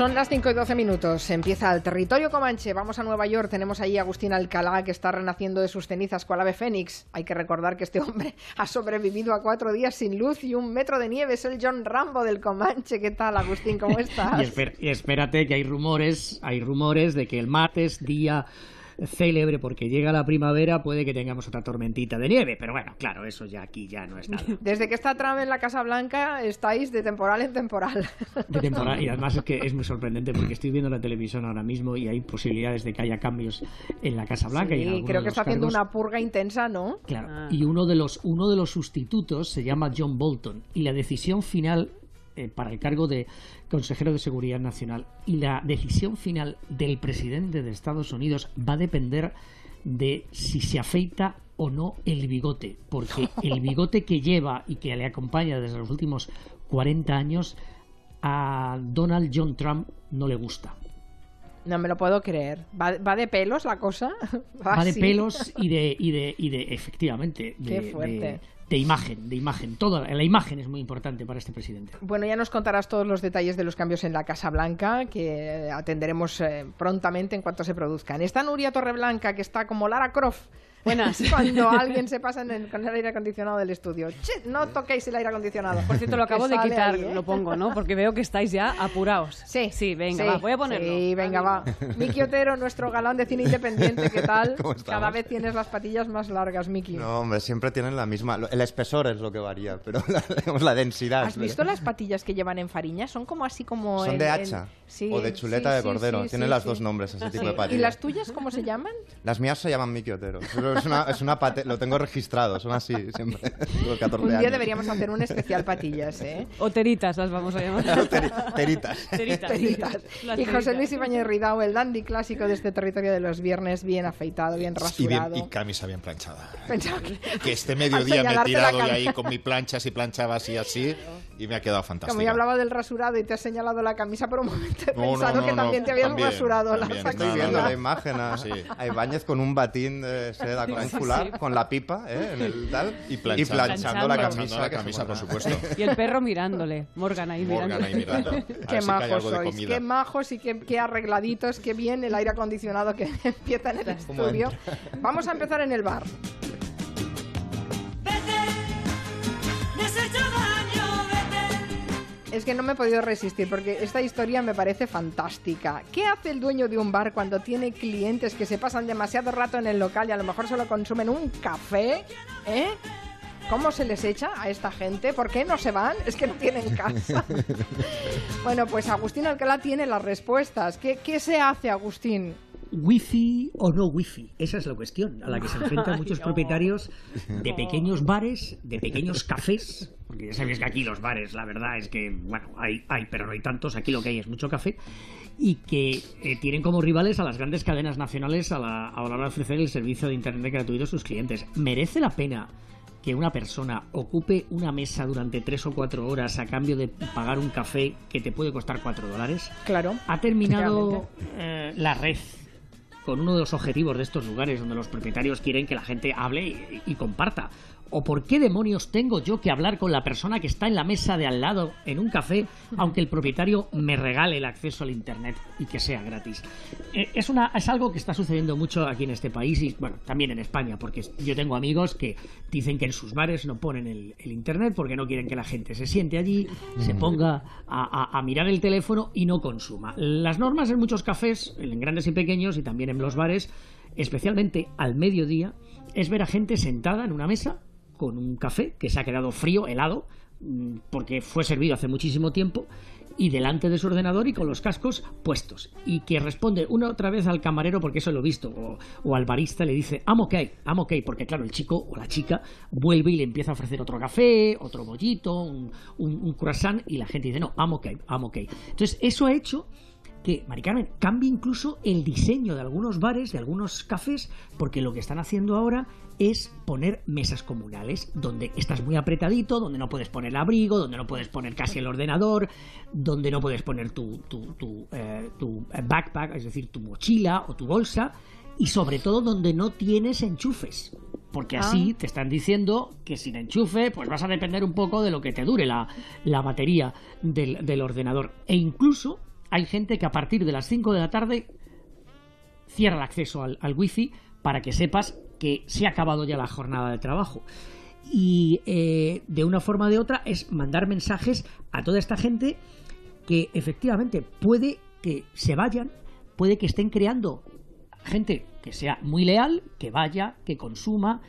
Son las 5 y 12 minutos. Empieza el territorio Comanche. Vamos a Nueva York. Tenemos ahí a Agustín Alcalá que está renaciendo de sus cenizas cual ave fénix. Hay que recordar que este hombre ha sobrevivido a cuatro días sin luz y un metro de nieve. Es el John Rambo del Comanche. ¿Qué tal, Agustín? ¿Cómo estás? y, espérate que hay rumores, hay rumores de que el martes, día célebre porque llega la primavera, puede que tengamos otra tormentita de nieve, pero bueno, claro, eso ya aquí ya no es nada. Desde que está Trump en la Casa Blanca estáis de temporal en temporal. De temporal, y además es que es muy sorprendente porque estoy viendo la televisión ahora mismo y hay posibilidades de que haya cambios en la Casa Blanca. Sí, y creo que está haciendo una purga intensa, ¿no? Claro, Ah. y uno de los uno de los sustitutos se llama John Bolton y la decisión final eh, para el cargo de consejero de seguridad nacional y la decisión final del presidente de Estados Unidos va a depender de si se afeita o no el bigote, porque el bigote que lleva y que le acompaña desde los últimos 40 años a Donald John Trump no le gusta. No me lo puedo creer. ¿Va, va de pelos la cosa? va de así? pelos y de, y de, y de efectivamente, de, Qué fuerte. de- de imagen, de imagen. Toda la imagen es muy importante para este presidente. Bueno, ya nos contarás todos los detalles de los cambios en la Casa Blanca, que atenderemos eh, prontamente en cuanto se produzcan. Está Nuria Torreblanca, que está como Lara Croft. Buenas. Cuando alguien se pasa en el- con el aire acondicionado del estudio. Che, no toquéis el aire acondicionado. Por cierto, lo acabo de quitar, ahí, ¿eh? lo pongo, ¿no? Porque veo que estáis ya apuraos. Sí. Sí, venga, sí, va, voy a ponerlo. Sí, venga, va. Miki Otero, nuestro galán de cine independiente, ¿qué tal? ¿Cómo? Cada vez tienes las patillas más largas, Miki. No, hombre, siempre tienen la misma. El espesor es lo que varía, pero la, digamos, la densidad. ¿Has visto las patillas que llevan en Fariña? Son como así como... Son en- de hacha sí, o de chuleta sí, de cordero. sí, Tienen sí, las sí. dos nombres, ese tipo Sí. de ¿Y patillas. las tuyas cómo se llaman? Las mías se llaman Miki Otero. Pero es una, es una pate- Lo tengo registrado, son así siempre. Los 14 Un día años. deberíamos hacer un especial patillas, ¿eh? O teritas las vamos a llamar. Teri- Teritas. Teritas. Teritas. Y José. Luis Ibáñez Ridao, el dandy clásico de este territorio de los viernes, bien afeitado, bien Y, bien- rasurado. y camisa bien planchada. Pensaba que- Que este mediodía me he la tirado cam- ahí con mi plancha, así planchaba así, así, y me ha quedado fantástico. Como ya hablaba del rasurado y te has señalado la camisa por un momento, he No, pensado no, que no, también te habías también, rasurado también, las Estoy viendo la imagen a, Sí. a Ibáñez con un batín de seda triangular, con la pipa ¿eh? en el tal, Y planchando, planchando la Planchando camisa. la camisa, por supuesto. Y el perro mirándole. Morgan ahí Morgan ahí mirando. Qué si majos sois, qué majos y qué, qué arregladitos, qué bien el aire acondicionado que empieza en el ¿Cómo estudio. Vamos a empezar en el bar. Es que no me he podido resistir porque esta historia me parece fantástica. ¿Qué hace el dueño de un bar cuando tiene clientes que se pasan demasiado rato en el local y a lo mejor solo consumen un café? ¿Eh? ¿Cómo se les echa a esta gente? ¿Por qué no se van? Es que no tienen casa. bueno, pues Agustín Alcalá tiene las respuestas. ¿Qué, qué se hace, Agustín? ¿Wifi o no wifi? Esa es la cuestión a la que se enfrentan muchos propietarios de pequeños bares, de pequeños cafés, porque ya sabéis que aquí los bares, la verdad es que, bueno, hay, hay pero no hay tantos, aquí lo que hay es mucho café, y que eh, tienen como rivales a las grandes cadenas nacionales a la, a la hora de ofrecer el servicio de Internet gratuito a sus clientes. ¿Merece la pena que una persona ocupe una mesa durante tres o cuatro horas a cambio de pagar un café que te puede costar cuatro dólares? Claro. ha terminado eh, la red con uno de los objetivos de estos lugares donde los propietarios quieren que la gente hable y, y comparta. ¿O por qué demonios tengo yo que hablar con la persona que está en la mesa de al lado en un café, aunque el propietario me regale el acceso al Internet y que sea gratis? Eh, es, una, es algo que está sucediendo mucho aquí en este país y, bueno, también en España, porque yo tengo amigos que dicen que en sus bares no ponen el, el Internet porque no quieren que la gente se siente allí, se ponga a, a- a mirar el teléfono y no consuma. Las normas en muchos cafés, en grandes y pequeños y también en los bares, especialmente al mediodía, es ver a gente sentada en una mesa con un café que se ha quedado frío, helado, mm, porque fue servido hace muchísimo tiempo, y delante de su ordenador y con los cascos puestos. Y que responde una otra vez al camarero, porque eso lo he visto, o, al barista le dice, I'm ok, I'm ok, porque claro, el chico o la chica vuelve y le empieza a ofrecer otro café, otro bollito, un, un- un croissant, y la gente dice, no, I'm ok, I'm ok. Entonces, eso ha hecho que, Mari Carmen, cambie incluso el diseño de algunos bares, de algunos cafés, porque lo que están haciendo ahora es poner mesas comunales, donde estás muy apretadito, donde no puedes poner el abrigo, donde no puedes poner casi el ordenador, donde no puedes poner tu, tu, tu, eh, tu, backpack, es decir, tu mochila o tu bolsa, y sobre todo donde no tienes enchufes. Porque así te están diciendo que sin enchufe, pues vas a depender un poco de lo que te dure la, la batería del, del ordenador. E incluso hay gente que a partir de las 5 de la tarde cierra el acceso al, al wifi para que sepas que se ha acabado ya la jornada de trabajo. Y eh, de una forma o de otra es mandar mensajes a toda esta gente que efectivamente puede que se vayan, puede que estén creando gente que sea muy leal, que vaya, que consuma,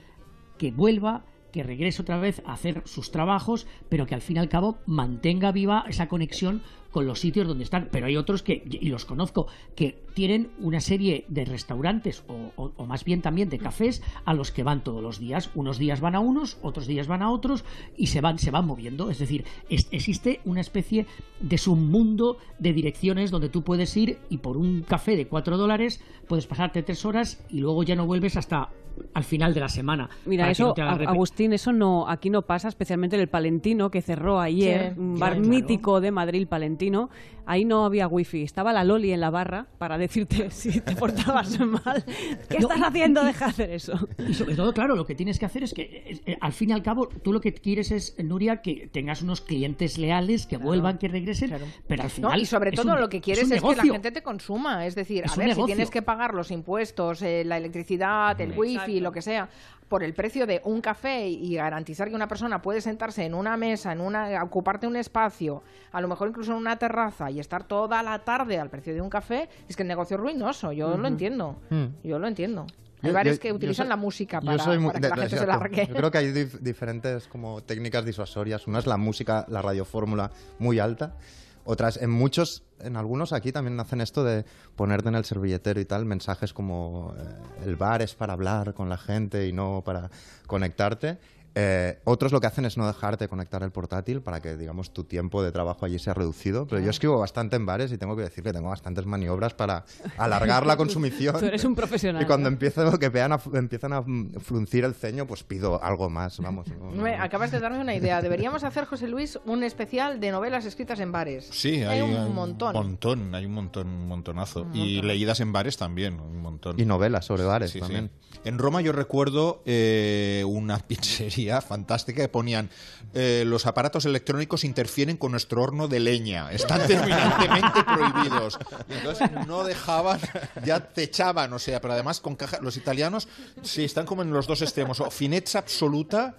que vuelva, que regrese otra vez a hacer sus trabajos, pero que al fin y al cabo mantenga viva esa conexión con los sitios donde están. Pero hay otros que, y los conozco, que tienen una serie de restaurantes o, o- o más bien también de cafés a los que van todos los días. Unos días van a unos, otros días van a otros y se van, se van moviendo. Es decir, existe una especie de submundo de direcciones donde tú puedes ir y por un café de 4 dólares puedes pasarte tres horas y luego ya no vuelves hasta al final de la semana. Mira, eso, no Agustín, eso no, aquí no pasa, especialmente en el Palentino, que cerró ayer, Sí, un bar claro. mítico de Madrid, Palentino. Ahí no había wifi, estaba la Loli en la barra para decirte si te portabas mal. ¿Qué No, estás y- haciendo? y- Deja de hacer eso. Y sobre todo, claro, lo que tienes que hacer es que, eh, eh, al fin y al cabo, tú lo que quieres es, Nuria, que tengas unos clientes leales, que vuelvan, que regresen, Claro. pero al No, final... y sobre todo un- lo que es quieres es, que la gente te consuma. Es decir, Es a ver, si tienes que pagar los impuestos, eh, la electricidad, el wifi, lo que sea, por el precio de un café y garantizar que una persona puede sentarse en una mesa, en una, ocuparte un espacio, a lo mejor incluso en una terraza y estar toda la tarde al precio de un café, es que el negocio es ruinoso. Yo lo entiendo. Mm. Yo lo entiendo. Hay Yo- yo- que utilizan soy- la música para, para que de- la de- gente se exacto. largue. Yo creo que hay dif- diferentes como técnicas disuasorias. Una es la música, la radiofórmula muy alta. Otras, en muchos, en algunos aquí también hacen esto de ponerte en el servilletero y tal, mensajes como eh, el bar es para hablar con la gente y no para conectarte. Eh, otros lo que hacen es no dejarte conectar el portátil para que, digamos, tu tiempo de trabajo allí sea reducido. Pero yo escribo bastante en bares y tengo que decir que tengo bastantes maniobras para alargar la consumición. Tú eres un profesional. Y cuando empiezo, que vean a- empiezan a fruncir el ceño, pues pido algo más, vamos. no- no- acabas de darme una idea. Deberíamos hacer, José Luis, un especial de novelas escritas en bares. Sí, hay, un montón. montón, hay un montón, un montonazo. y leídas en bares también, un montón. Y novelas sobre bares Sí, sí. también. En Roma yo recuerdo eh, una pizzería fantástica que ponían eh, los aparatos electrónicos interfieren con nuestro horno de leña, están terminantemente prohibidos. Y entonces no dejaban, ya te echaban, o sea, pero además con caja, los italianos sí están como en los dos extremos, o finezza absoluta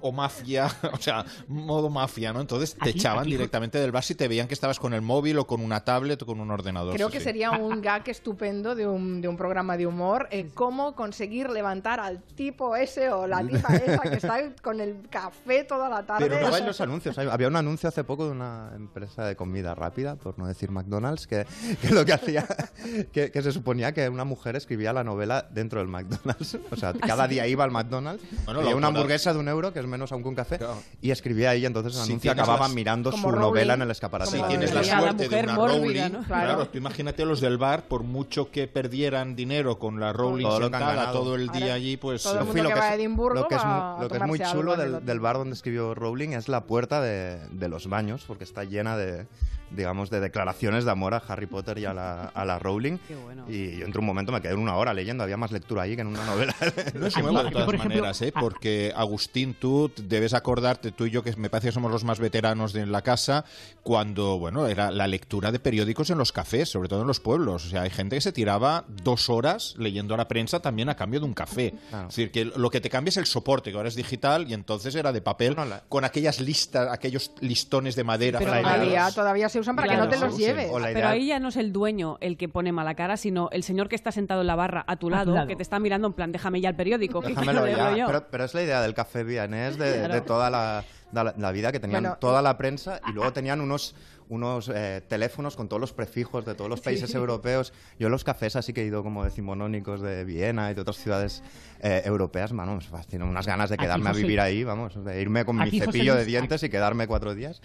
o mafia, o sea, modo mafia, ¿no? Entonces te Aquí- echaban aquí- directamente del bar si te veían que estabas con el móvil o con una tablet o con un ordenador. Creo que sí. sería un gag estupendo de un, de un programa de humor, eh, cómo conseguir levantar al tipo ese o la tipa esa que está con el café toda la tarde. Pero no hay los anuncios. Había un anuncio hace poco de una empresa de comida rápida, por no decir McDonald's, que, que lo que hacía, que, que se suponía que una mujer escribía la novela dentro del McDonald's. O sea, cada día iba al McDonald's, Bueno, pedía una hamburguesa de un euro, que es menos aún que un café, Claro. y escribía ahí. Entonces el Si anuncio tienes acababa las- mirando su Rowling, novela en el escaparate. Si Como tienes la suerte de una mórbida, Rowling, ¿no? claro. Claro. tú imagínate los del bar, por mucho que perdieran dinero con la Rowling Todo lo que han sentada ganado. todo el día Ahora, allí, pues todo el mundo Fui, que lo va es- a Edimburgo lo que es, va mu- a lo que es tomarse muy chulo del, bar donde escribió Rowling es la puerta de, de los baños, porque está llena de, digamos, de declaraciones de amor a Harry Potter y a la, a la Rowling. Qué bueno. Y yo entré un momento, me quedé una hora leyendo, había más lectura ahí que en una novela. no es Aquí- nuevo de todas por ejemplo, maneras, ¿eh? a- porque Agustín, tú debes acordarte, tú y yo, que me parece que somos los más veteranos de la casa, cuando, bueno, era la lectura de periódicos en los cafés, sobre todo en los pueblos. O sea, hay gente que se tiraba dos horas leyendo la prensa también a cambio de un café. Claro. Es decir, que lo que te cambia es el soporte, que ahora es digital y entonces era de papel, la- con aquellas listas, aquellos listones de madera. Pero Todavía. Se usan para Claro. que no te los lleves. Pero ahí ya no es el dueño el que pone mala cara, sino el señor que está sentado en la barra a tu lado, que te está mirando en plan, déjame ya el periódico, que Déjamelo ya. yo. Pero, pero es la idea del café vienés de, Claro. de toda la, da la, la vida que tenían Bueno, toda la prensa y luego tenían unos unos eh, teléfonos con todos los prefijos de todos los países europeos. Yo en los cafés así que he ido como decimonónicos de Viena y de otras ciudades eh, europeas, mano, me fascina unas ganas de Aquí, quedarme a José- vivir ahí, vamos, de irme con mi cepillo de dientes y quedarme cuatro días.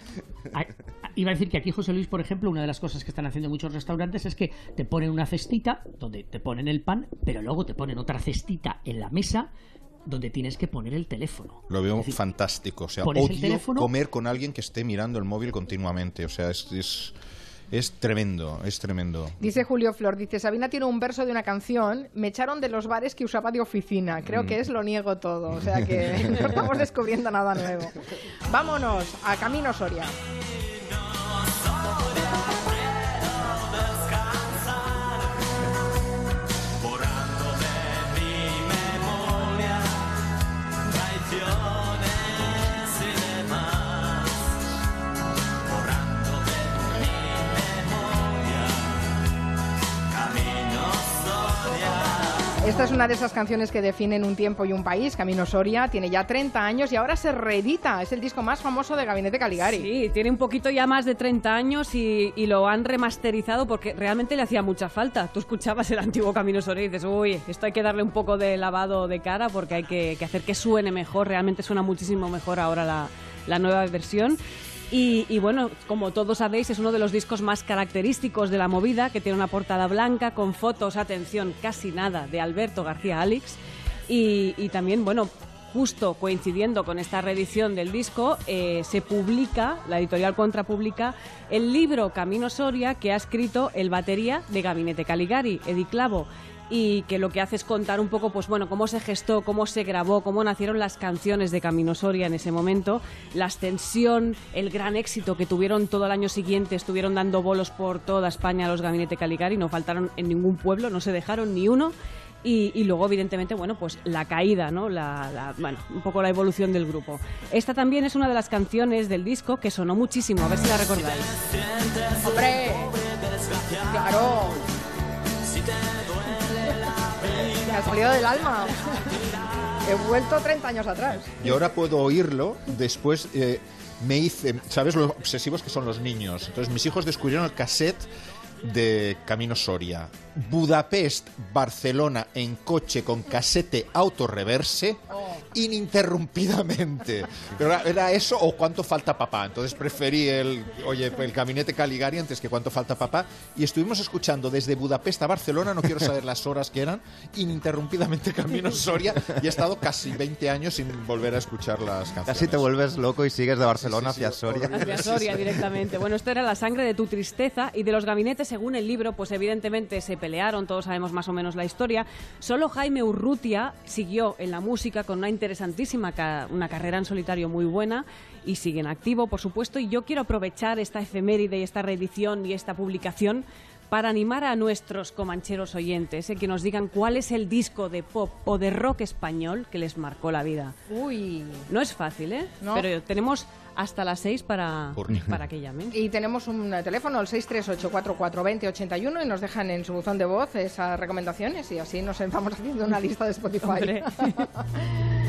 Iba a decir que aquí, José Luis, por ejemplo, una de las cosas que están haciendo muchos restaurantes es que te ponen una cestita donde te ponen el pan, pero luego te ponen otra cestita en la mesa donde tienes que poner el teléfono. Lo veo decir, fantástico. O sea, odio teléfono- comer con alguien que esté mirando el móvil continuamente. O sea, es, es, es tremendo, es tremendo. Dice Julio Flor, dice, Sabina tiene un verso de una canción, me echaron de los bares que usaba de oficina. Creo que es lo niego todo, o sea que no estamos descubriendo nada nuevo. Vámonos a Camino Soria. Esta es una de esas canciones que definen un tiempo y un país. Camino Soria tiene ya 30 años y ahora se reedita. Es el disco más famoso de Gabinete Caligari. Sí, tiene un poquito ya más de 30 años y, lo han remasterizado porque realmente le hacía mucha falta. Tú escuchabas el antiguo Camino Soria y dices, uy, esto hay que darle un poco de lavado de cara porque hay que, hacer que suene mejor. Realmente suena muchísimo mejor ahora la nueva versión. Y, bueno, como todos sabéis, es uno de los discos más característicos de la movida, que tiene una portada blanca con fotos, atención, casi nada, de Alberto García Alix. Y, también, bueno, justo coincidiendo con esta reedición del disco, eh, se publica, la editorial Contra publica, el libro Camino Soria que ha escrito el batería de Gabinete Caligari, Edi Clavo y que lo que hace es contar un poco, pues bueno, cómo se gestó, cómo se grabó, cómo nacieron las canciones de Camino Soria en ese momento, la ascensión, el gran éxito que tuvieron todo el año siguiente, estuvieron dando bolos por toda España los Gabinete Caligari, no faltaron en ningún pueblo, no se dejaron ni uno. Y, y luego, evidentemente, bueno, pues la caída, ¿no? La, la- bueno, un poco la evolución del grupo. Esta también es una de las canciones del disco que sonó muchísimo, a ver si la recordáis. ¡Hombre! ¡Claro! Salido del alma. He vuelto 30 años atrás. Y ahora puedo oírlo, después eh, me hice, ¿sabes lo obsesivos que son los niños? Entonces mis hijos descubrieron el cassette de Camino Soria. Budapest, Barcelona en coche con casete autorreverse ininterrumpidamente. Pero era- era eso o cuánto falta papá. Entonces preferí el, oye, el gabinete Caligari antes que cuánto falta papá. Y estuvimos escuchando desde Budapest a Barcelona, no quiero saber las horas que eran, ininterrumpidamente Camino Soria. Y he estado casi 20 años sin volver a escuchar las canciones. Casi te vuelves loco y sigues de Barcelona Sí, sí, hacia Soria. Hacia Soria directamente. Bueno, esto era la sangre de tu tristeza y de los gabinetes, según el libro, pues evidentemente se pelearon, todos sabemos más o menos la historia. Solo Jaime Urrutia siguió en la música con una interesantísima una carrera en solitario muy buena y sigue en activo, por supuesto. Y yo quiero aprovechar esta efeméride y esta reedición y esta publicación para animar a nuestros comancheros oyentes eh, que nos digan cuál es el disco de pop o de rock español que les marcó la vida. Uy. No es fácil, ¿eh? No. Pero tenemos hasta las seis para, Urni. para que llamen. Y tenemos un teléfono, el 638442081, y nos dejan en su buzón de voz esas recomendaciones y así nos vamos haciendo una lista de Spotify.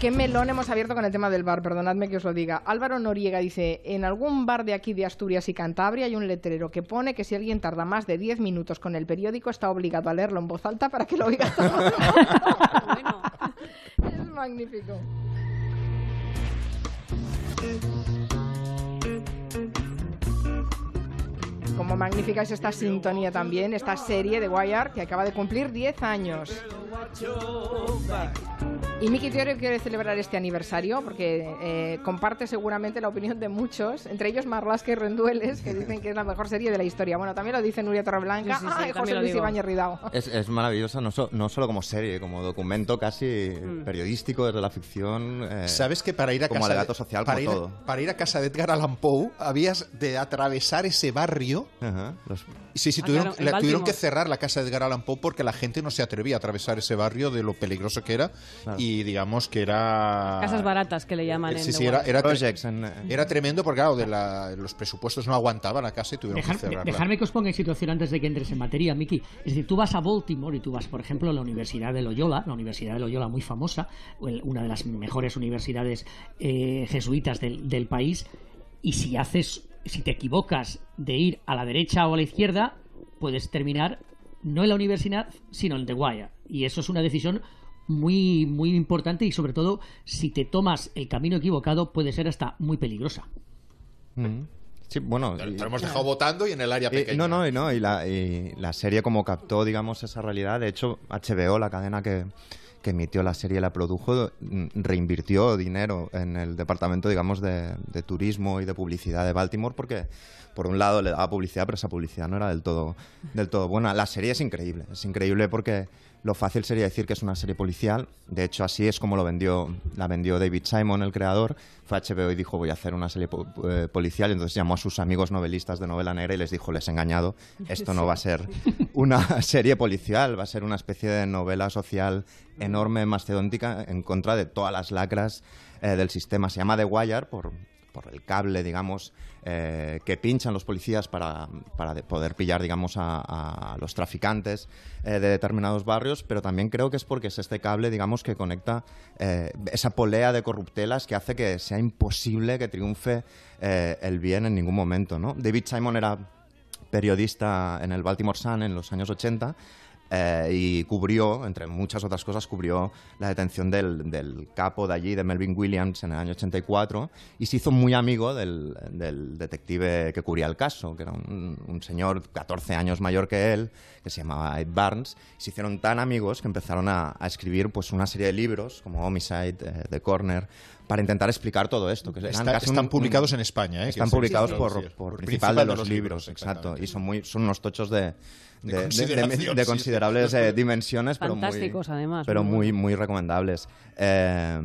¿Qué melón hemos abierto con el tema del bar? Perdonadme que os lo diga. Álvaro Noriega dice, en algún bar de aquí de Asturias y Cantabria hay un letrero que pone que si alguien tarda más de 10 minutos con el periódico está obligado a leerlo en voz alta para que lo oiga todo. bueno, es magnífico. Como magnífica es esta sintonía también, esta serie de Wire que acaba de cumplir 10 años. Y Miki Teorio quiere celebrar este aniversario porque eh, comparte seguramente la opinión de muchos, entre ellos Marlasca y Rendueles, que dicen que es la mejor serie de la historia. Bueno, también lo dice Nuria Torreblanca Sí, sí, sí, ah, y José Luis. Ibáñez Ridao. Es, es maravillosa, no, so- no solo como serie, como documento casi Mm. periodístico desde la ficción. eh, ¿Sabes que para ir a como casa social, para como ir, todo. para ir a casa de Edgar Allan Poe habías de atravesar ese barrio ajá, los- Sí, sí, Ah, tuvieron, claro, en la- tuvieron que cerrar la casa de Edgar Allan Poe porque la gente no se atrevía a atravesar ese barrio de lo peligroso que era Claro. y digamos que era... casas baratas que le llaman en Sí, The sí, era, era, tre- en, eh, era tremendo porque claro, de la- los presupuestos no aguantaban la casa y tuvieron Dejar- que cerrarla. dejarme que os ponga en situación antes de que entres en materia, Miki. Es decir, tú vas a Baltimore y tú vas, por ejemplo, a la Universidad de Loyola, la Universidad de Loyola muy famosa, una de las mejores universidades eh, jesuitas del, del país, y si haces, si te equivocas de ir a la derecha o a la izquierda, puedes terminar no en la universidad, sino en The Wire. Y eso es una decisión muy, muy importante y sobre todo, si te tomas el camino equivocado, puede ser hasta muy peligrosa. mm. Sí, bueno. Te lo hemos dejado votando y en el área y- pequeña. no, no, y no, y la, y la serie como captó, digamos, esa realidad. De hecho, HBO, la cadena que, que emitió la serie la produjo, mm, reinvirtió dinero en el departamento, digamos, de, de turismo y de publicidad de Baltimore porque, por un lado, le daba publicidad, pero esa publicidad no era del todo, del todo buena. La serie es increíble, es increíble porque lo fácil sería decir que es una serie policial. De hecho, así es como lo vendió, la vendió David Simon, el creador. Fue a HBO y dijo, voy a hacer una serie po- eh, policial. Entonces llamó a sus amigos novelistas de novela negra y les dijo, les he engañado. Esto no va a ser una serie policial, va a ser una especie de novela social enorme, mastodóntica, en contra de todas las lacras eh, del sistema. Se llama The Wire por por el cable, digamos, eh, que pinchan los policías para, para de- poder pillar, digamos, a, a los traficantes eh, de determinados barrios, pero también creo que es porque es este cable, digamos, que conecta eh, esa polea de corruptelas que hace que sea imposible que triunfe el bien en ningún momento. David Simon era periodista en el Baltimore Sun en los años 80 eh, y cubrió, entre muchas otras cosas, cubrió la detención del, del capo de allí, de Melvin Williams, en el año 84 y se hizo muy amigo del, del detective que cubría el caso, que era un, señor 14 años mayor que él, que se llamaba Ed Barnes. Se hicieron tan amigos que empezaron a, a escribir pues, una serie de libros, como Homicide, eh, The Corner, para intentar explicar todo esto. Que eran Está- casi están un- publicados un- en España, ¿eh? Están publicados sí, por, sí, por por principal, de los, libros, exacto. Y son, muy, son unos tochos de, De de, de- consideración, de sí, considerables sí. eh, dimensiones, pero muy, Fantásticos, además, pero muy muy, recomendables. Eh,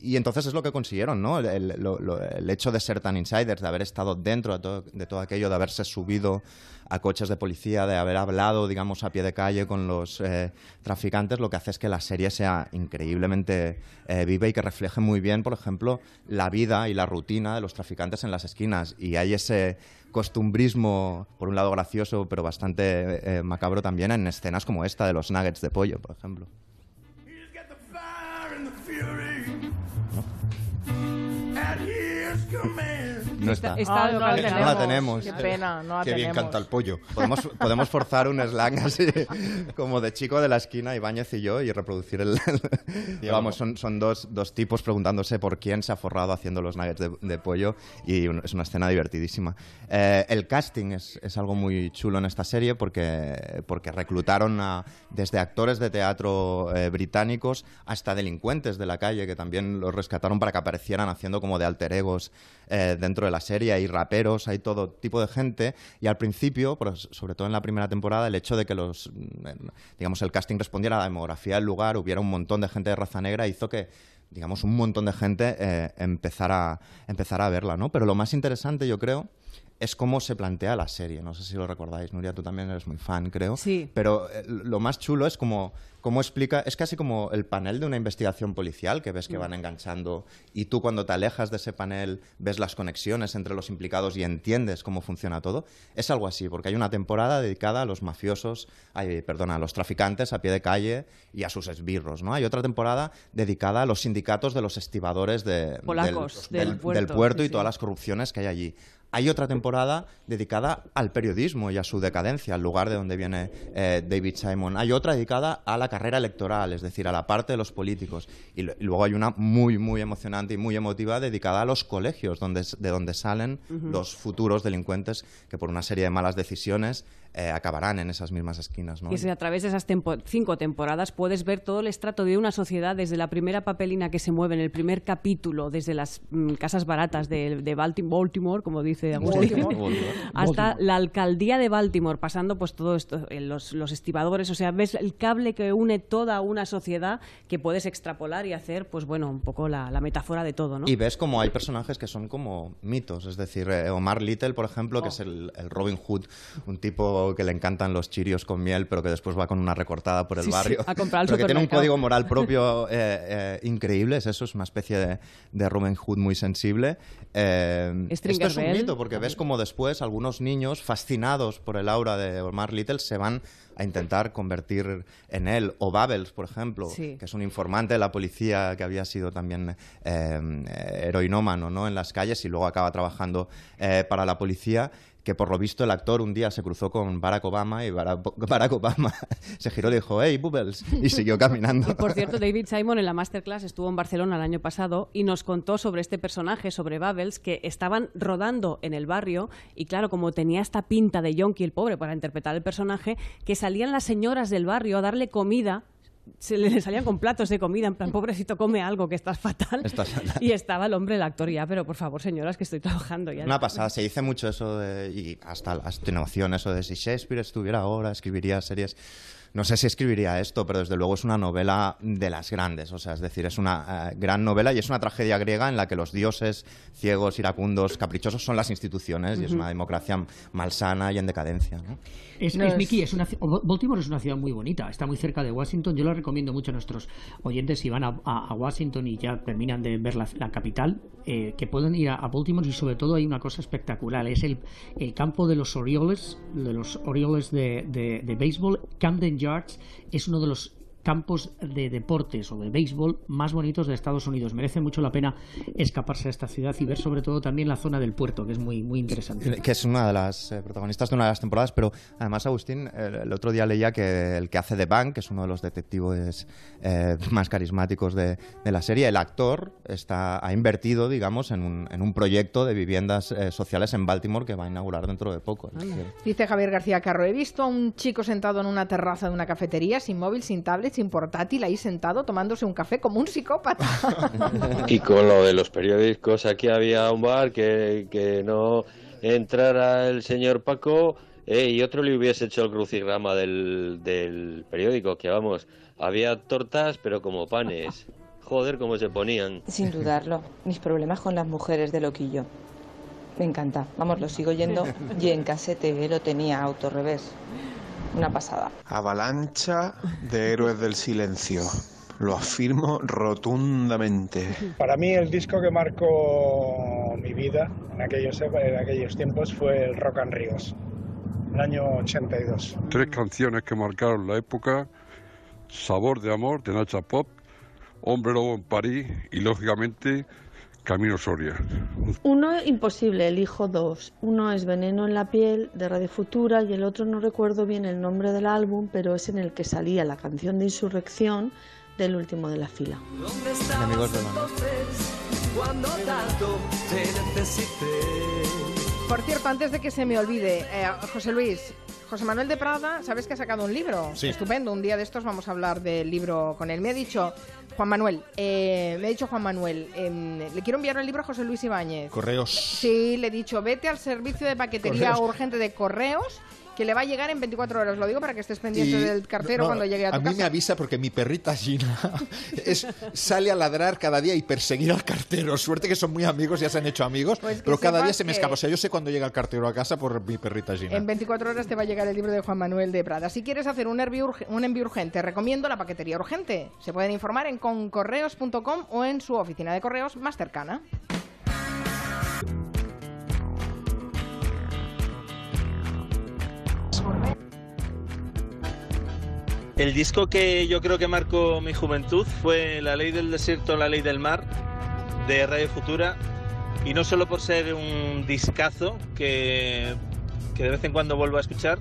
y entonces es lo que consiguieron, ¿no? El, el- lo- lo- el hecho de ser tan insiders, de haber estado dentro de todo, de todo aquello, de haberse subido a coches de policía, de haber hablado, digamos, a pie de calle con los eh, traficantes, lo que hace es que la serie sea increíblemente eh, viva y que refleje muy bien, por ejemplo, la vida y la rutina de los traficantes en las esquinas. Y hay ese costumbrismo, por un lado gracioso, pero bastante eh, macabro también, en escenas como esta de los nuggets de pollo, por ejemplo. No está. Está Ay, no la localizado. No la tenemos. Qué pena, no la Qué bien tenemos. canta el pollo. Podemos, podemos forzar un slang así, como de chico de la esquina, Ibáñez y yo, y reproducir el... Vamos, vamos. son, son dos, dos tipos preguntándose por quién se ha forrado haciendo los nuggets de, de pollo, y un- es una escena divertidísima. Eh, el casting es, es algo muy chulo en esta serie porque, porque reclutaron a- desde actores de teatro eh, británicos hasta delincuentes de la calle, que también los rescataron para que aparecieran haciendo como de alter egos eh, dentro de la serie. Hay raperos, hay todo tipo de gente. Y al principio, sobre todo en la primera temporada, el hecho de que los, mm, digamos, el casting respondiera a la demografía del lugar, hubiera un montón de gente de raza negra, hizo que digamos, un montón de gente eh, empezara, empezara a verla, ¿no? Pero lo más interesante, yo creo, es cómo se plantea la serie. No sé si lo recordáis, Nuria, tú también eres muy fan, creo. Sí. Pero eh, lo más chulo es como cómo explica, es casi como el panel de una investigación policial que ves que van enganchando y tú cuando te alejas de ese panel ves las conexiones entre los implicados y entiendes cómo funciona todo. Es algo así, porque hay una temporada dedicada a los mafiosos, ay, perdona, a los traficantes a pie de calle y a sus esbirros, ¿no? Hay otra temporada dedicada a los sindicatos de los estibadores de, Polacos, del, del del- puerto, del puerto sí, y todas sí. las corrupciones que hay allí. Hay otra temporada dedicada al periodismo y a su decadencia, al lugar de donde viene eh, David Simon. Hay otra dedicada a la carrera electoral, es decir, a la parte de los políticos. Y, lo- y luego hay una muy, muy emocionante y muy emotiva dedicada a los colegios, donde, de donde salen los futuros delincuentes que por una serie de malas decisiones eh, acabarán en esas mismas esquinas. ¿no? Y es que a través de esas tempo- cinco temporadas puedes ver todo el estrato de una sociedad, desde la primera papelina que se mueve en el primer capítulo, desde las mm, casas baratas de, de Balti- Baltimore, como dice Agustín, hasta la alcaldía de Baltimore, pasando pues todo esto, los, los estibadores, o sea, ves el cable que une toda una sociedad que puedes extrapolar y hacer, pues bueno, un poco la, la metáfora de todo, ¿no? Y ves como hay personajes que son como mitos, es decir, eh, Omar Little, por ejemplo, que es el, el Robin Hood, un tipo que le encantan los chirios con miel, pero que después va con una recortada por el Sí, sí, barrio. a comprar al pero que tiene un código moral propio eh, eh, increíble, es eso, es una especie de, de Robin Hood muy sensible. Eh, esto es un mito, porque ves como después algunos niños, fascinados por el aura de Omar Little, se van a intentar convertir en él. O Babels, por ejemplo, Sí. que es un informante de la policía que había sido también eh, heroinómano ¿no? en las calles y luego acaba trabajando para la policía que por lo visto el actor un día se cruzó con Barack Obama y Barack, Obama se giró y le dijo, hey, Bubbles, y siguió caminando. Y por cierto, David Simon en la masterclass estuvo en Barcelona el año pasado y nos contó sobre este personaje, sobre Babels, que estaban rodando en el barrio y claro, como tenía esta pinta de yonki el pobre para interpretar el personaje, que salían las señoras del barrio a darle comida. Se le le salían con platos de comida, en plan, pobrecito, come algo, que estás fatal. Estás fatal. Y estaba el hombre, el actor, ya, pero por favor, señoras, que estoy trabajando ya. Una pasada, se dice mucho eso de, y hasta la extenuación, eso de si Shakespeare estuviera ahora, escribiría series no sé si escribiría esto, pero desde luego es una novela de las grandes. O sea, es decir, es una eh, gran novela y es una tragedia griega en la que los dioses ciegos, iracundos, caprichosos son las instituciones y es una democracia malsana y en decadencia. ¿no? Es, No es, es- una, Baltimore es una ciudad muy bonita, está muy cerca de Washington. Yo lo recomiendo mucho a nuestros oyentes si van a, a- a Washington y ya terminan de ver la, la capital, eh, que pueden ir a, a Baltimore y sobre todo hay una cosa espectacular, es el, el campo de los Orioles, de los Orioles de, de, de béisbol. Camden Yards es uno de los campos de deportes o de béisbol más bonitos de Estados Unidos. Merece mucho la pena escaparse a esta ciudad y ver sobre todo también la zona del puerto, que es muy, muy interesante. que es una de las eh, protagonistas de una de las temporadas, pero además, Agustín, el, otro día leía que el que hace de Bank, que es uno de los detectives eh, más carismáticos de, de la serie, el actor está, ha invertido, digamos, en un, en un proyecto de viviendas eh, sociales en Baltimore que va a inaugurar dentro de poco. Dice Javier García Carro, he visto a un chico sentado en una terraza de una cafetería, sin móvil, sin tablet, sin portátil, ahí sentado tomándose un café como un psicópata. Y con lo de los periódicos, aquí había un bar que, que no entrara el señor Paco eh, y otro le hubiese hecho el crucigrama del, del periódico, que vamos, había tortas pero como panes. Joder, cómo se ponían. Sin dudarlo, mis problemas con las mujeres de loquillo. Me encanta. Vamos, lo sigo yendo y en casete lo tenía auto revés. Una pasada. Avalancha de héroes del silencio. Lo afirmo rotundamente. Para mí el disco que marcó mi vida en aquellos, en aquellos tiempos fue el Rock and Ríos, el año 82. Tres canciones que marcaron la época, Sabor de Amor de Nacha Pop, Hombre Lobo en París y lógicamente Camino Soria. Uno imposible, elijo dos. Uno es Veneno en la piel de Radio Futura y el otro no recuerdo bien el nombre del álbum, pero es en el que salía la canción de Insurrección del último de la fila. enemigos de la Por cierto, antes de que se me olvide, eh, José Luis, José Manuel de Prada, ¿sabes que ha sacado un libro? Sí. Estupendo, un día de estos vamos a hablar del libro con él. Me ha dicho Juan Manuel, eh, me ha dicho Juan Manuel, em, le quiero enviar el libro a José Luis Ibáñez. Correos. Sí, le he dicho, vete al servicio de paquetería Correos. urgente de correos, que le va a llegar en 24 horas. Lo digo para que estés pendiente Y- del cartero no, cuando llegue a tu mí casa. me avisa porque mi perrita Gina es, sale a ladrar cada día y perseguir al cartero. Suerte que son muy amigos, ya se han hecho amigos, Pues pero cada día se me escapa. O sea, yo sé cuando llega el cartero a casa por mi perrita Gina. En 24 horas te va a llegar el libro de Juan Manuel de Prada. Si quieres hacer un envío urgente, recomiendo la paquetería urgente. Se pueden informar en concorreos.com o en su oficina de correos más cercana. El disco que yo creo que marcó mi juventud fue La ley del desierto, la ley del mar de Radio Futura y no solo por ser un discazo que, que de vez en cuando vuelvo a escuchar,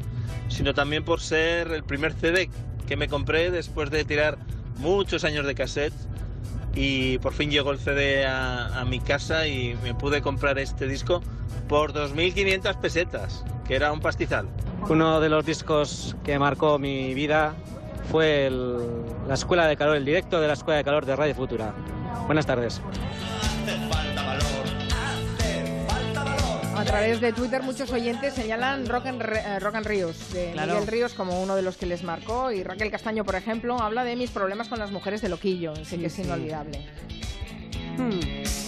sino también por ser el primer CD que me compré después de tirar muchos años de cassette y por fin llegó el CD a, a mi casa y me pude comprar este disco por 2.500 pesetas, que era un pastizal. Uno de los discos que marcó mi vida fue el- la Escuela de Calor, el directo de la Escuela de Calor de Radio Futura. Buenas tardes. A través de Twitter muchos oyentes señalan Rock and, eh, Rock and Ríos, de Claro. Miguel Ríos como uno de los que les marcó y Raquel Castaño, por ejemplo, habla de mis problemas con las mujeres de Loquillo, así que es sí. inolvidable. Hmm.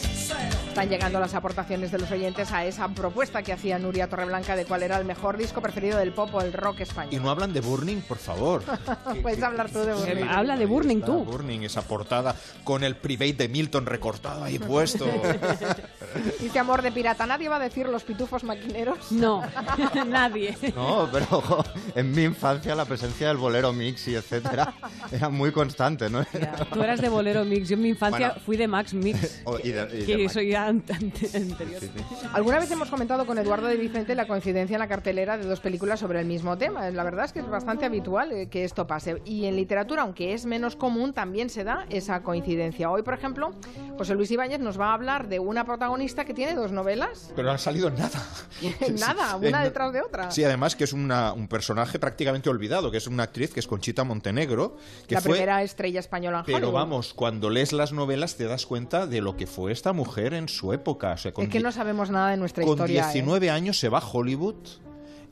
Están llegando las aportaciones de los oyentes a esa propuesta que hacía Nuria Torreblanca de cuál era el mejor disco preferido del pop o el rock Y español. no hablan de Burning, por favor. Puedes hablar tú de Burning. Habla de Burning tú. Burning, esa portada con el private de Milton recortado ahí puesto. Dice amor de pirata, nadie va a decir los pitufos maquineros. No, nadie. No, pero en mi infancia la presencia del bolero mix y etcétera era muy constante, ¿no? Ya, Tú eras de Bolero Mix. Yo en mi infancia Bueno. fui de Max Mix. Y de- y de que Max. soy ante- anterior. Sí, sí. Alguna vez hemos comentado con Eduardo de Vicente la coincidencia en la cartelera de dos películas sobre el mismo tema. La verdad es que es bastante habitual eh, que esto pase. Y en literatura, aunque es menos común, también se da esa coincidencia. Hoy, por ejemplo, José Luis Ibáñez nos va a hablar de una protagonista que tiene dos novelas. Pero no ha salido nada. Nada, una detrás de otra. Sí, además que es una- un personaje prácticamente olvidado, que es una actriz que es Conchita Montenegro, que la fue... primera estrella española en Pero Hollywood. vamos, cuando lees las novelas te das cuenta de lo que fue esta mujer en su época. O sea, con Es que no sabemos nada de nuestra con historia. ¿eh? 19 años se va a Hollywood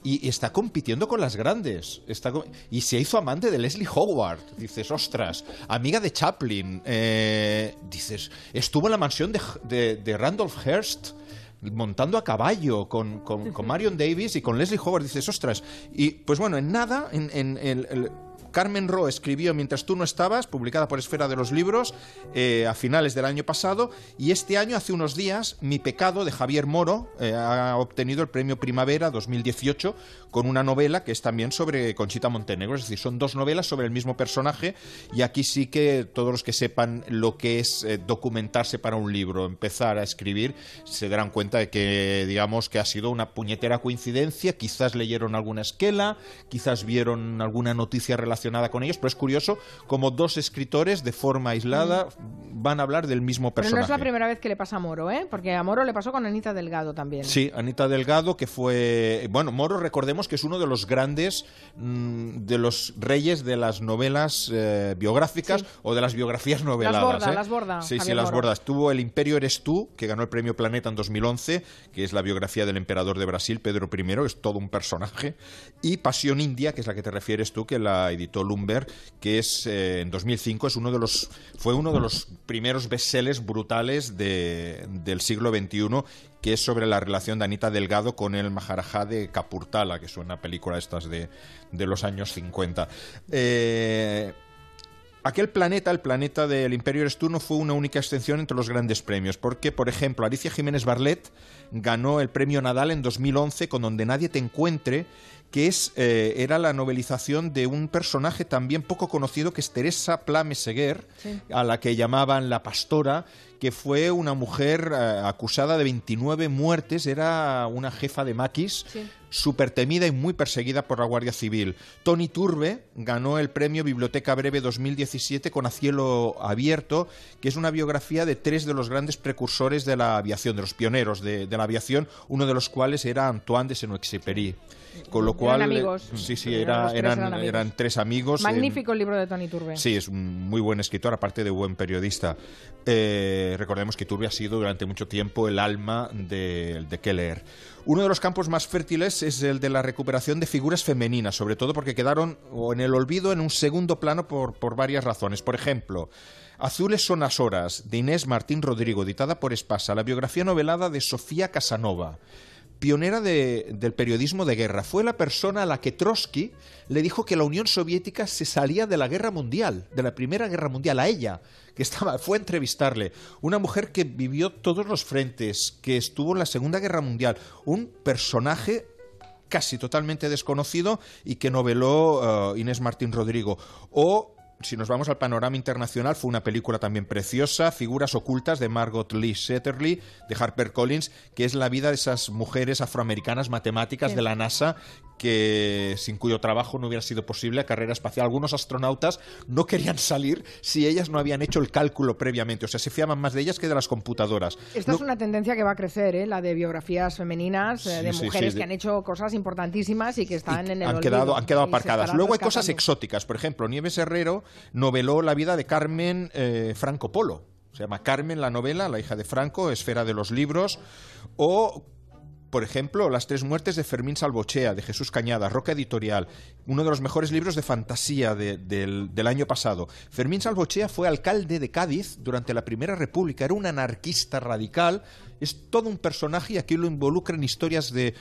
y está compitiendo con las grandes. Está y se hizo amante de Leslie Howard. Dices, ostras, amiga de Chaplin. Eh, dices, estuvo en la mansión de, de- de Randolph Hearst montando a caballo con, con- con Marion Davis y con Leslie Howard. Dices, ostras. Y pues bueno, en nada, en, en Carmen Ro escribió Mientras tú no estabas, publicada por Esfera de los Libros eh, a finales del año pasado, y este año, hace unos días, Mi pecado de Javier Moro eh, ha obtenido el premio Primavera 2018 con una novela que es también sobre Conchita Montenegro, es decir, son dos novelas sobre el mismo personaje, y aquí sí que todos los que sepan lo que es eh, documentarse para un libro, empezar a escribir, se darán cuenta de que, digamos, que ha sido una puñetera coincidencia, quizás leyeron alguna esquela, quizás vieron alguna noticia relacionada con ellos, pero es curioso como dos escritores de forma aislada van a hablar del mismo Pero no personaje. es la primera vez que le pasa a Moro, ¿eh? Porque a Moro le pasó con Anita Delgado también. Sí, Anita Delgado, que fue. Bueno, Moro, recordemos que es uno de los grandes. mm, de los reyes de las novelas eh, biográficas o de las biografías noveladas. borda, ¿eh? las borda, Sí, sí, Javier las Moro. bordas. Tuvo El Imperio Eres tú, que ganó el premio Planeta en 2011, que es la biografía del emperador de Brasil, Pedro I, que es todo un personaje. Y Pasión India, que es la que te refieres tú, que la editó Lumber, que es eh, en 2005, es uno de los, fue uno de los primeros bestsellers brutales de- del siglo XXI, que es sobre la relación de Anita Delgado con el Maharajá de Capurtala, que es una película estas de, de los años 50. Eh, Aquel planeta, el planeta del Imperio Eres no fue una única extensión entre los grandes premios, porque, por ejemplo, Alicia Jiménez Barlet ganó el premio Nadal en 2011 con Donde nadie te encuentre, que es, eh, era la novelización de un personaje también poco conocido que es Teresa Pla Meseguer, Sí. a la que llamaban la pastora, que fue una mujer eh, acusada de 29 muertes, era una jefa de maquis, Sí. súper temida y muy perseguida por la Guardia Civil. Tony Turbe ganó el premio Biblioteca Breve 2017 con A Cielo Abierto, que es una biografía de tres de los grandes precursores de la aviación, de los pioneros de, de la aviación, uno de los cuales era Antoine de Saint-Exupéry. Con lo Eran cual, amigos. sí, sí, Eran era- tres, eran, eran amigos. eran tres amigos. en- Magnífico el libro de Tony Turbe. Sí, es un muy buen escritor, aparte de buen periodista. Eh, recordemos que Turbe ha sido durante mucho tiempo el alma de, de Keller. Uno de los campos más fértiles es el de la recuperación de figuras femeninas, sobre todo porque quedaron en el olvido en un segundo plano por, por varias razones. Por ejemplo, Azules son las horas, de Inés Martín Rodrigo, editada por Espasa, la biografía novelada de Sofía Casanova pionera de- del periodismo de guerra. Fue la persona a la que Trotsky le dijo que la Unión Soviética se salía de la guerra mundial, de la Primera Guerra Mundial, a ella, que estaba, fue a entrevistarle. Una mujer que vivió todos los frentes, que estuvo en la Segunda Guerra Mundial. Un personaje casi totalmente desconocido y que noveló eh, Inés Martín Rodrigo. O, si nos vamos al panorama internacional, fue una película también preciosa, Figuras ocultas de Margot Lee Shetterly, de Harper Collins, que es la vida de esas mujeres afroamericanas matemáticas Sí. de la NASA que sin cuyo trabajo no hubiera sido posible la carrera espacial. Algunos astronautas no querían salir si ellas no habían hecho el cálculo previamente, o sea, se fiaban más de ellas que de las computadoras. Esta No- es una tendencia que va a crecer, ¿eh? la de biografías femeninas, eh, Sí, de sí, mujeres sí, que han hecho cosas importantísimas y que están en el han olvido. quedado, han quedado aparcadas. Luego hay cosas exóticas. Por ejemplo, Nieves Herrero noveló la vida de Carmen eh, Franco Polo. Se llama Carmen la novela, la hija de Franco, esfera de los libros. O, por ejemplo, Las tres muertes de Fermín Salvochea, de Jesús Cañada, Roca Editorial. Uno de los mejores libros de fantasía de- del, año pasado. Fermín Salvochea fue alcalde de Cádiz durante la Primera República. Era un anarquista radical. Es todo un personaje y aquí lo involucran historias de,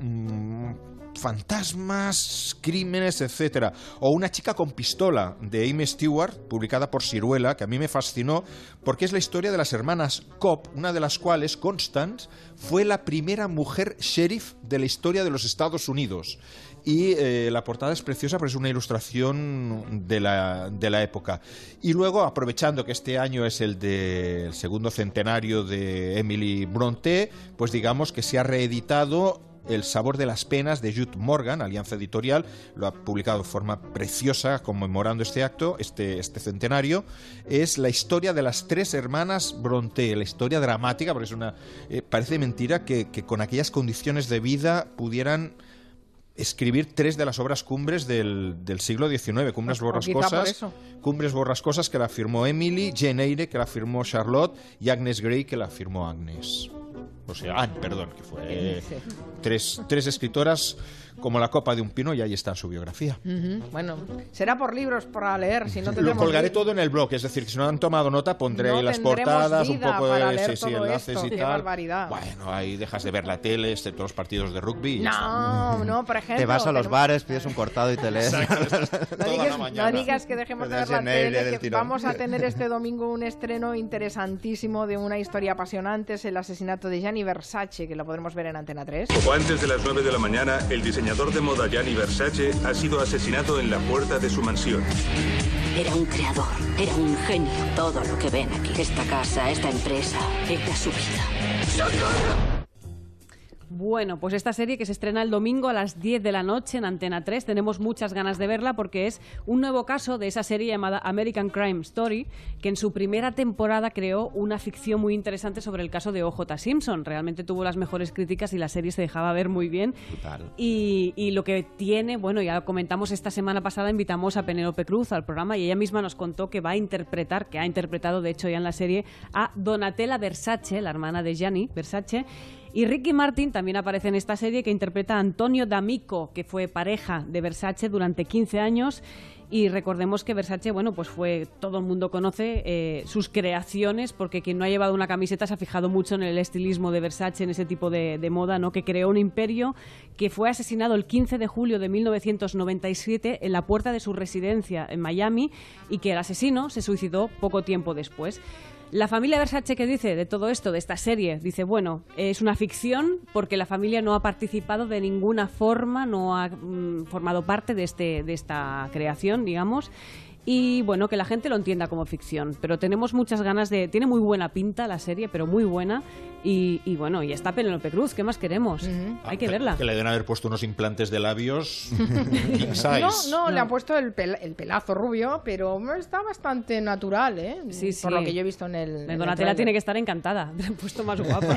mm, fantasmas, crímenes, etcétera. O Una chica con pistola de Amy Stewart, publicada por Ciruela, que a mí me fascinó porque es la historia de las hermanas Cobb, una de las cuales, Constance, fue la primera mujer sheriff de la historia de los Estados Unidos. Y eh, la portada es preciosa porque es una ilustración de la, de la época. Y luego, aprovechando que este año es el del segundo centenario de Emily Bronte, pues digamos que se ha reeditado el sabor de las penas de Jude Morgan, Alianza Editorial, lo ha publicado de forma preciosa conmemorando este acto, este, este centenario. Es la historia de las tres hermanas Bronte, la historia dramática, porque es una. eh, parece mentira que, que con aquellas condiciones de vida pudieran escribir tres de las obras cumbres del, del siglo XIX, Cumbres por Borrascosas. Cumbres Borrascosas que la firmó Emily, Jane Eyre que la firmó Charlotte y Agnes Grey que la firmó Agnes. O sea, Anne, perdón, que fue eh, tres, tres escritoras como la copa de un pino y ahí está su biografía. Bueno, será por libros para leer, si no Lo colgaré todo en el blog, es decir, que si no han tomado nota pondré No ahí las portadas, un poco de sí, sí, enlaces esto, y qué tal. barbaridad. Bueno, ahí dejas de ver la tele, excepto los partidos de rugby. y ya está. No, no, por ejemplo. Te vas a los tenemos- bares, pides un cortado y te lees. No digas, no digas que dejemos de ver la tele, del que tirón. vamos a tener este domingo un estreno interesantísimo de una historia apasionante, es el asesinato de Gianni Versace, que lo podremos ver en Antena 3. Poco antes de las 9 de la mañana, el diseñador de moda Gianni Versace ha sido asesinado en la puerta de su mansión. Era un creador, era un genio. Todo lo que ven aquí, esta casa, esta empresa, era su vida. Bueno, pues esta serie que se estrena el domingo a las 10 de la noche en Antena 3, tenemos muchas ganas de verla porque es un nuevo caso de esa serie llamada American Crime Story, que en su primera temporada creó una ficción muy interesante sobre el caso de OJ Simpson. Realmente tuvo las mejores críticas y la serie se dejaba ver muy bien. Y, y lo que tiene, bueno, ya lo comentamos esta semana pasada, invitamos a Penélope Cruz al programa y ella misma nos contó que va a interpretar, que ha interpretado de hecho ya en la serie, a Donatella Versace, la hermana de Gianni Versace. Y Ricky Martin también aparece en esta serie que interpreta a Antonio D'Amico, que fue pareja de Versace durante 15 años. Y recordemos que Versace, bueno, pues fue, todo el mundo conoce eh, sus creaciones, porque quien no ha llevado una camiseta se ha fijado mucho en el estilismo de Versace, en ese tipo de, moda, ¿no? Que creó un imperio que fue asesinado el 15 de julio de 1997 en la puerta de su residencia en Miami y que el asesino se suicidó poco tiempo después. La familia Versace, ¿qué dice de todo esto, de esta serie? Dice, bueno, es una ficción porque la familia no ha participado de ninguna forma, no ha mm, formado parte de, este, de esta creación, digamos. Y bueno, que la gente lo entienda como ficción. Pero tenemos muchas ganas de. Tiene muy buena pinta la serie, pero muy buena. Y, y bueno, y está Penélope Cruz, ¿qué más queremos? Hay que verla. Que le deben haber puesto unos implantes de labios king size. No, no, le han puesto el, pel- el pelazo rubio, pero está bastante natural, ¿eh? Sí, sí. Por lo que yo he visto en el. en Donatella tiene que estar encantada. Le han puesto más guapa.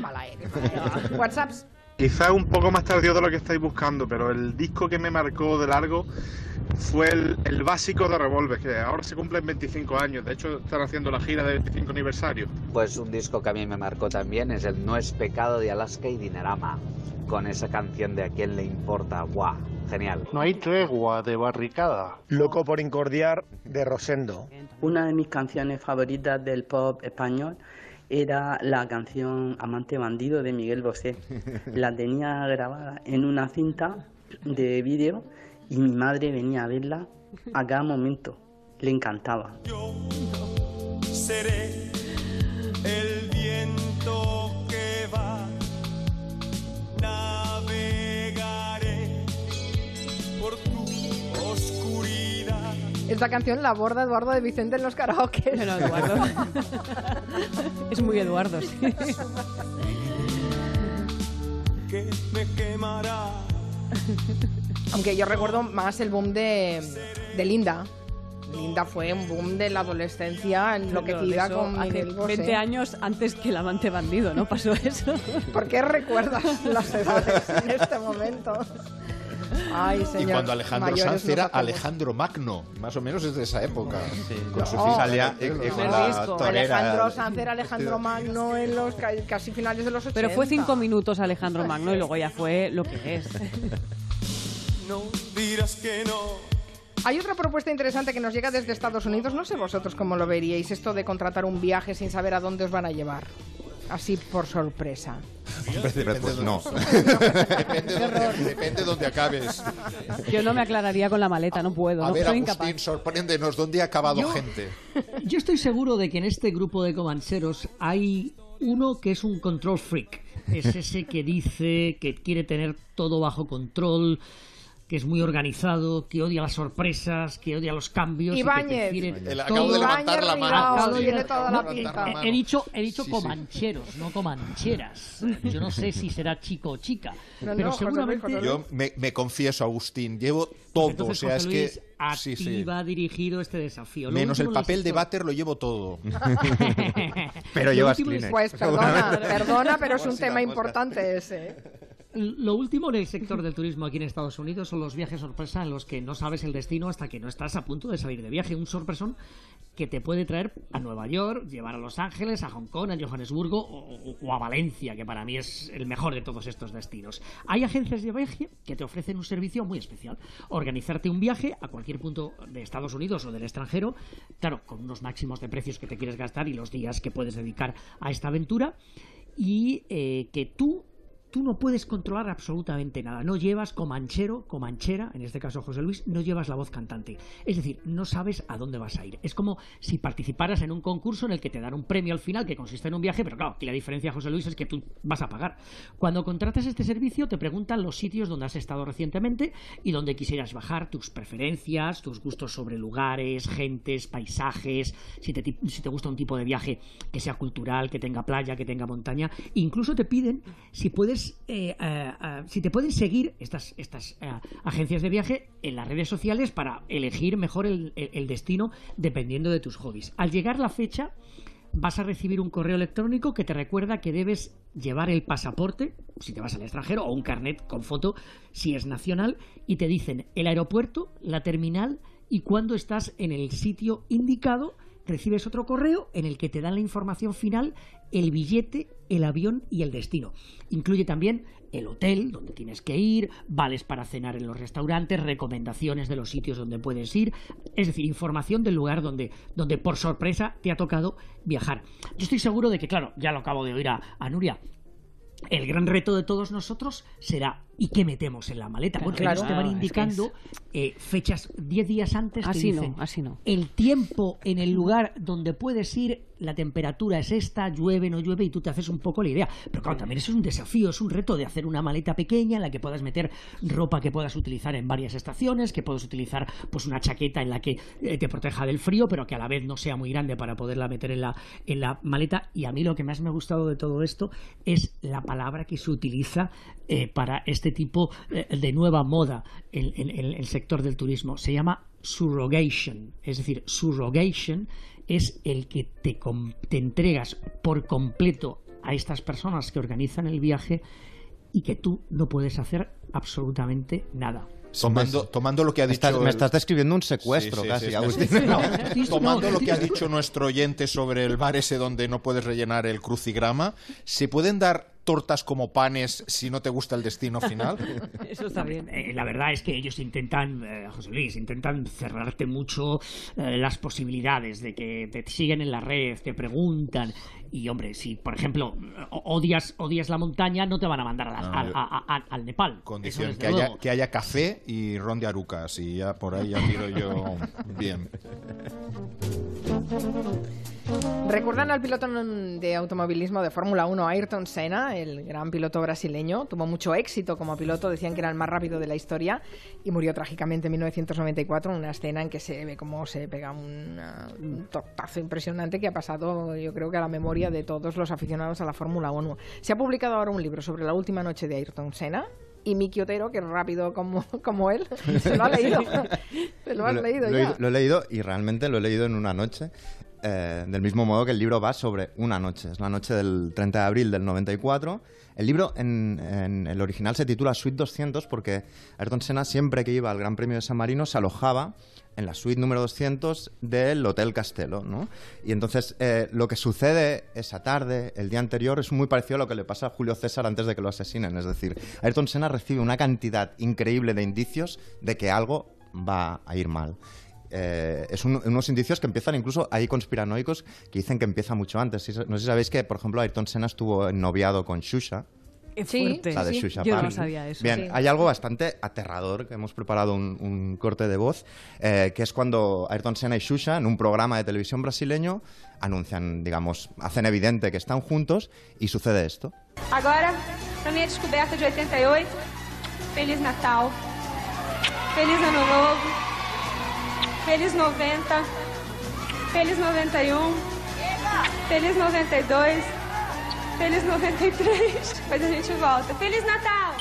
Mala eres, mala. WhatsApps. Quizá un poco más tardío de lo que estáis buscando, pero el disco que me marcó de largo fue el, el básico de Revolver, que ahora se cumplen 25 años. De hecho, están haciendo la gira de 25 aniversario. Pues un disco que a mí me marcó también es el No es pecado de Alaska y Dinerama, con esa canción de A quién le importa. ¡Guau! Genial. No hay tregua de barricada. Loco por incordiar de Rosendo. Una de mis canciones favoritas del pop español era la canción Amante Bandido de Miguel Bosé. La tenía grabada en una cinta de vídeo y mi madre venía a verla a cada momento. Le encantaba. Seré Esta canción la aborda Eduardo de Vicente en los karaoke. Bueno, Eduardo. es muy Eduardo, sí. que me quemará. Aunque yo recuerdo más el boom de, de Linda. Linda fue un boom de la adolescencia enloquecida Eso con hace Miguel Bosé. 20 años antes que el amante bandido, ¿no? Pasó eso. ¿Por qué recuerdas las edades en este momento? Ay, señor. Y cuando Alejandro mayores Sanz era. Alejandro Magno, más o menos es de esa época. con su con la torera. Alejandro Sanz era Alejandro Magno en los ca- casi finales de los 80. Pero fue cinco minutos Alejandro Magno y luego ya fue lo que es. No dirás que no. Hay otra propuesta interesante que nos llega desde Estados Unidos. No sé vosotros cómo lo veríais, esto de contratar un viaje sin saber a dónde os van a llevar. Así por sorpresa. Hombre, pues no. depende, donde, depende donde acabes. Yo no me aclararía con la maleta, no puedo, A no ver, soy Agustín, incapaz. sorpréndenos, ¿dónde ha acabado Yo- gente? Yo estoy seguro de que en este grupo de comancheros hay uno que es un control freak. Es ese que dice que quiere tener todo bajo control, que es muy organizado, que odia las sorpresas, que odia los cambios. y que Ibáñez. acabo de levantar la mano. He- dicho, he dicho Sí, sí. comancheros, no comancheras. Yo no sé si será chico o chica, pero no, José Luis, seguramente... José Luis. Yo me, me confieso, Agustín, llevo todo. Entonces, o sea, José es que. a Sí, ti sí. va dirigido este desafío. Lo Menos el papel de váter lo llevo todo. Pero llevas Kleenex. Pues perdona, perdona, pero es un tema importante ese. Lo último en el sector del turismo aquí en Estados Unidos son los viajes sorpresa en los que no sabes el destino hasta que no estás a punto de salir de viaje. Un sorpresón que te puede traer a Nueva York, llevar a Los Ángeles, a Hong Kong, a Johannesburgo o, a Valencia, que para mí es el mejor de todos estos destinos. Hay agencias de viaje que te ofrecen un servicio muy especial. Organizarte un viaje a cualquier punto de Estados Unidos o del extranjero, claro, con unos máximos de precios que te quieres gastar y los días que puedes dedicar a esta aventura y eh, que tú tú no puedes controlar absolutamente nada. No llevas comanchero, comanchera, en este caso José Luis, no llevas la voz cantante. Es decir, no sabes a dónde vas a ir. Es como si participaras en un concurso en el que te dan un premio al final que consiste en un viaje, pero claro, aquí la diferencia, José Luis, es que tú vas a pagar. Cuando contratas este servicio, te preguntan los sitios donde has estado recientemente y donde quisieras bajar tus preferencias, tus gustos sobre lugares, gentes, paisajes, si te, si te gusta un tipo de viaje que sea cultural, que tenga playa, que tenga montaña. Incluso te piden si puedes eh, eh, eh, si te pueden seguir estas, estas agencias de viaje en las redes sociales para elegir mejor el, el destino dependiendo de tus hobbies. Al llegar la fecha, vas a recibir un correo electrónico que te recuerda que debes llevar el pasaporte, si te vas al extranjero, o un carnet con foto, si es nacional, y te dicen el aeropuerto, la terminal y cuando estás en el sitio indicado recibes otro correo en el que te dan la información final, el billete, el avión y el destino. Incluye también el hotel donde tienes que ir, vales para cenar en los restaurantes, recomendaciones de los sitios donde puedes ir, es decir, información del lugar donde, donde por sorpresa te ha tocado viajar. Yo estoy seguro de que, claro, ya lo acabo de oír a, a Nuria, el gran reto de todos nosotros será ¿y qué metemos en la maleta? Bueno, Claro. ellos te van Ah, indicando eh, fechas 10 días antes. te Así no, así no. El tiempo en el lugar donde puedes ir, la temperatura es esta, llueve, no llueve, y tú te haces un poco la idea. Pero claro, también eso es un desafío, es un reto de hacer una maleta pequeña en la que puedas meter ropa que puedas utilizar en varias estaciones, que puedas utilizar pues una chaqueta en la que eh, te proteja del frío, pero que a la vez no sea muy grande para poderla meter en la, en la maleta. Y a mí lo que más me ha gustado de todo esto es la palabra que se utiliza eh, para este tipo eh, de nueva moda en, el sector del turismo. Se llama surrogation. Es decir, surrogation es el que te, te entregas por completo a estas personas que organizan el viaje y que tú no puedes hacer absolutamente nada. Tomando, tomando lo que ha dicho. Estás- me estás describiendo un secuestro Sí, sí, casi, sí, Agustín. sí, sí. No, Sí, sí, tomando lo que ha dicho nuestro oyente sobre el bar ese donde no puedes rellenar el crucigrama, ¿se pueden dar tortas como panes si no te gusta el destino final? Eso está bien. Eh, la verdad es que ellos intentan, eh, José Luis, intentan cerrarte mucho eh, las posibilidades de que te siguen en la red, te preguntan. Y hombre, si por ejemplo odias, odias la montaña, no te van a mandar a a- a- al Nepal. Condición desde que haya, que haya café y ron de arucas y ya por ahí ya tiro yo bien. ¿Recuerdan al piloto de automovilismo de Fórmula 1, Ayrton Senna, el gran piloto brasileño? Tuvo mucho éxito como piloto, decían que era el más rápido de la historia y murió trágicamente en 1994 en una escena en que se ve cómo se pega un tortazo impresionante que ha pasado, yo creo que a la memoria de todos los aficionados a la Fórmula 1. Se ha publicado ahora un libro sobre la última noche de Ayrton Senna. Y Miki Otero, que rápido como, como él, se lo ha leído. se lo has leído lo, ya. lo he leído y realmente lo he leído en una noche. eh, del mismo modo que el libro va sobre una noche. Es la noche del 30 de abril del 94. El libro en, en el original se titula Suite 200 porque Ayrton Senna siempre que iba al Gran Premio de San Marino se alojaba en la suite número 200 del Hotel Castelo, ¿no? Y entonces eh, lo que sucede esa tarde, el día anterior, es muy parecido a lo que le pasa a Julio César antes de que lo asesinen. Es decir, Ayrton Senna recibe una cantidad increíble de indicios de que algo va a ir mal. Eh, es un- unos indicios que empiezan incluso, hay conspiranoicos que dicen que empieza mucho antes. No sé si sabéis que, por ejemplo, Ayrton Senna estuvo noviado con Shusha, Qué Sí, fuerte. la de sí. Yo no sabía eso. Bien, Sí. hay algo bastante aterrador, que hemos preparado un, un corte de voz, eh, que es cuando Ayrton Senna y Shusha, en un programa de televisión brasileño, anuncian, digamos, hacen evidente que están juntos y sucede esto. Agora, para minha descoberta de 88, Feliz Natal, Feliz Ano Novo, Feliz 90, Feliz 91, Feliz 92, Feliz 93. Depois a gente volta. Feliz Natal!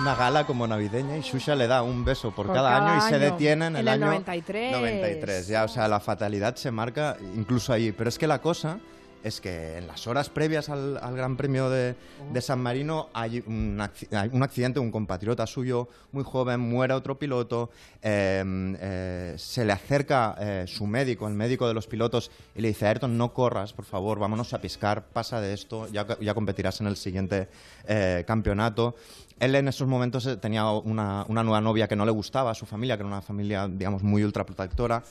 Una gala como navideña y Shusha le da un beso por, Por cada, cada año y se detiene en En el, el año 93. 93. Ya, o sea, la fatalidad se marca incluso ahí. Pero es que la cosa es que en las horas previas al, Gran Premio de, San Marino hay un, accidente, un compatriota suyo muy joven, muere otro piloto, eh, eh, se le acerca eh, su médico, el médico de los pilotos, y le dice, Ayrton, no corras, por favor, vámonos a piscar, pasa de esto, ya, competirás en el siguiente eh, campeonato. Él en esos momentos tenía una, una nueva novia que no le gustaba a su familia, que era una familia, digamos, muy ultraprotectora.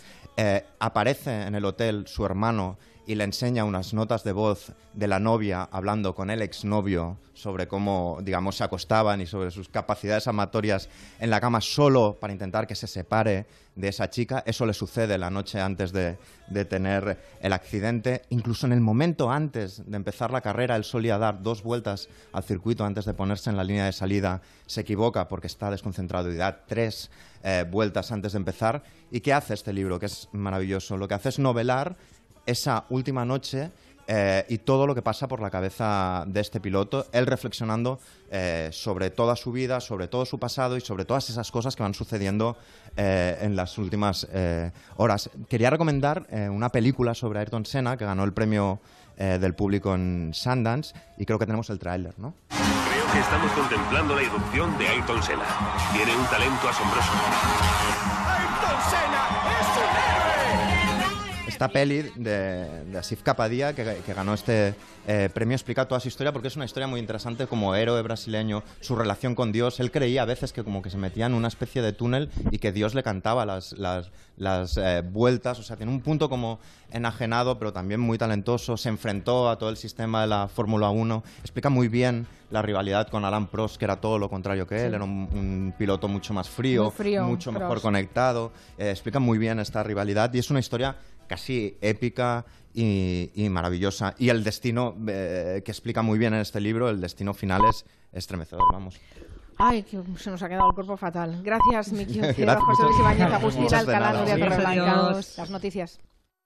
Aparece en el hotel su hermano y le enseña unas notas de voz de la novia hablando con el exnovio sobre cómo, digamos, se acostaban y sobre sus capacidades amatorias en la cama solo para intentar que se separe de esa chica. Eso le sucede la noche antes de, de tener el accidente. Incluso en el momento antes de empezar la carrera, él solía dar dos vueltas al circuito antes de ponerse en la línea de salida. Se equivoca porque está desconcentrado y da tres eh, vueltas antes de empezar. ¿Y qué hace este libro? Que es maravilloso. Lo que hace es novelar esa última noche eh, y todo lo que pasa por la cabeza de este piloto, él reflexionando eh, sobre toda su vida, sobre todo su pasado y sobre todas esas cosas que van sucediendo eh, en las últimas horas. Quería recomendar una película sobre Ayrton Senna que ganó el premio del público en Sundance y creo que tenemos el tráiler, ¿no? Creo que estamos contemplando la irrupción de Ayrton Senna. Tiene un talento asombroso. Esta peli de, de Asif Kapadia, que, que ganó este eh, premio, explica toda su historia porque es una historia muy interesante como héroe brasileño, su relación con Dios. Él creía a veces que como que se metía en una especie de túnel y que Dios le cantaba las, las, las, eh, vueltas. O sea, tiene un punto como enajenado, pero también muy talentoso. Se enfrentó a todo el sistema de la Fórmula 1. Explica muy bien la rivalidad con Alan Prost, que era todo lo contrario que él. Sí. Era un, un piloto mucho más frío, frío, mucho mejor Prost. conectado. Eh, explica muy bien esta rivalidad y es una historia casi épica y, y maravillosa. Y el destino eh, que explica muy bien en este libro, el destino final es estremecedor, vamos. Ay, que se nos ha quedado el cuerpo fatal. Gracias, Miki José Luis Muchas Agustín Alcalá. Nuria Torreblanca. Las noticias.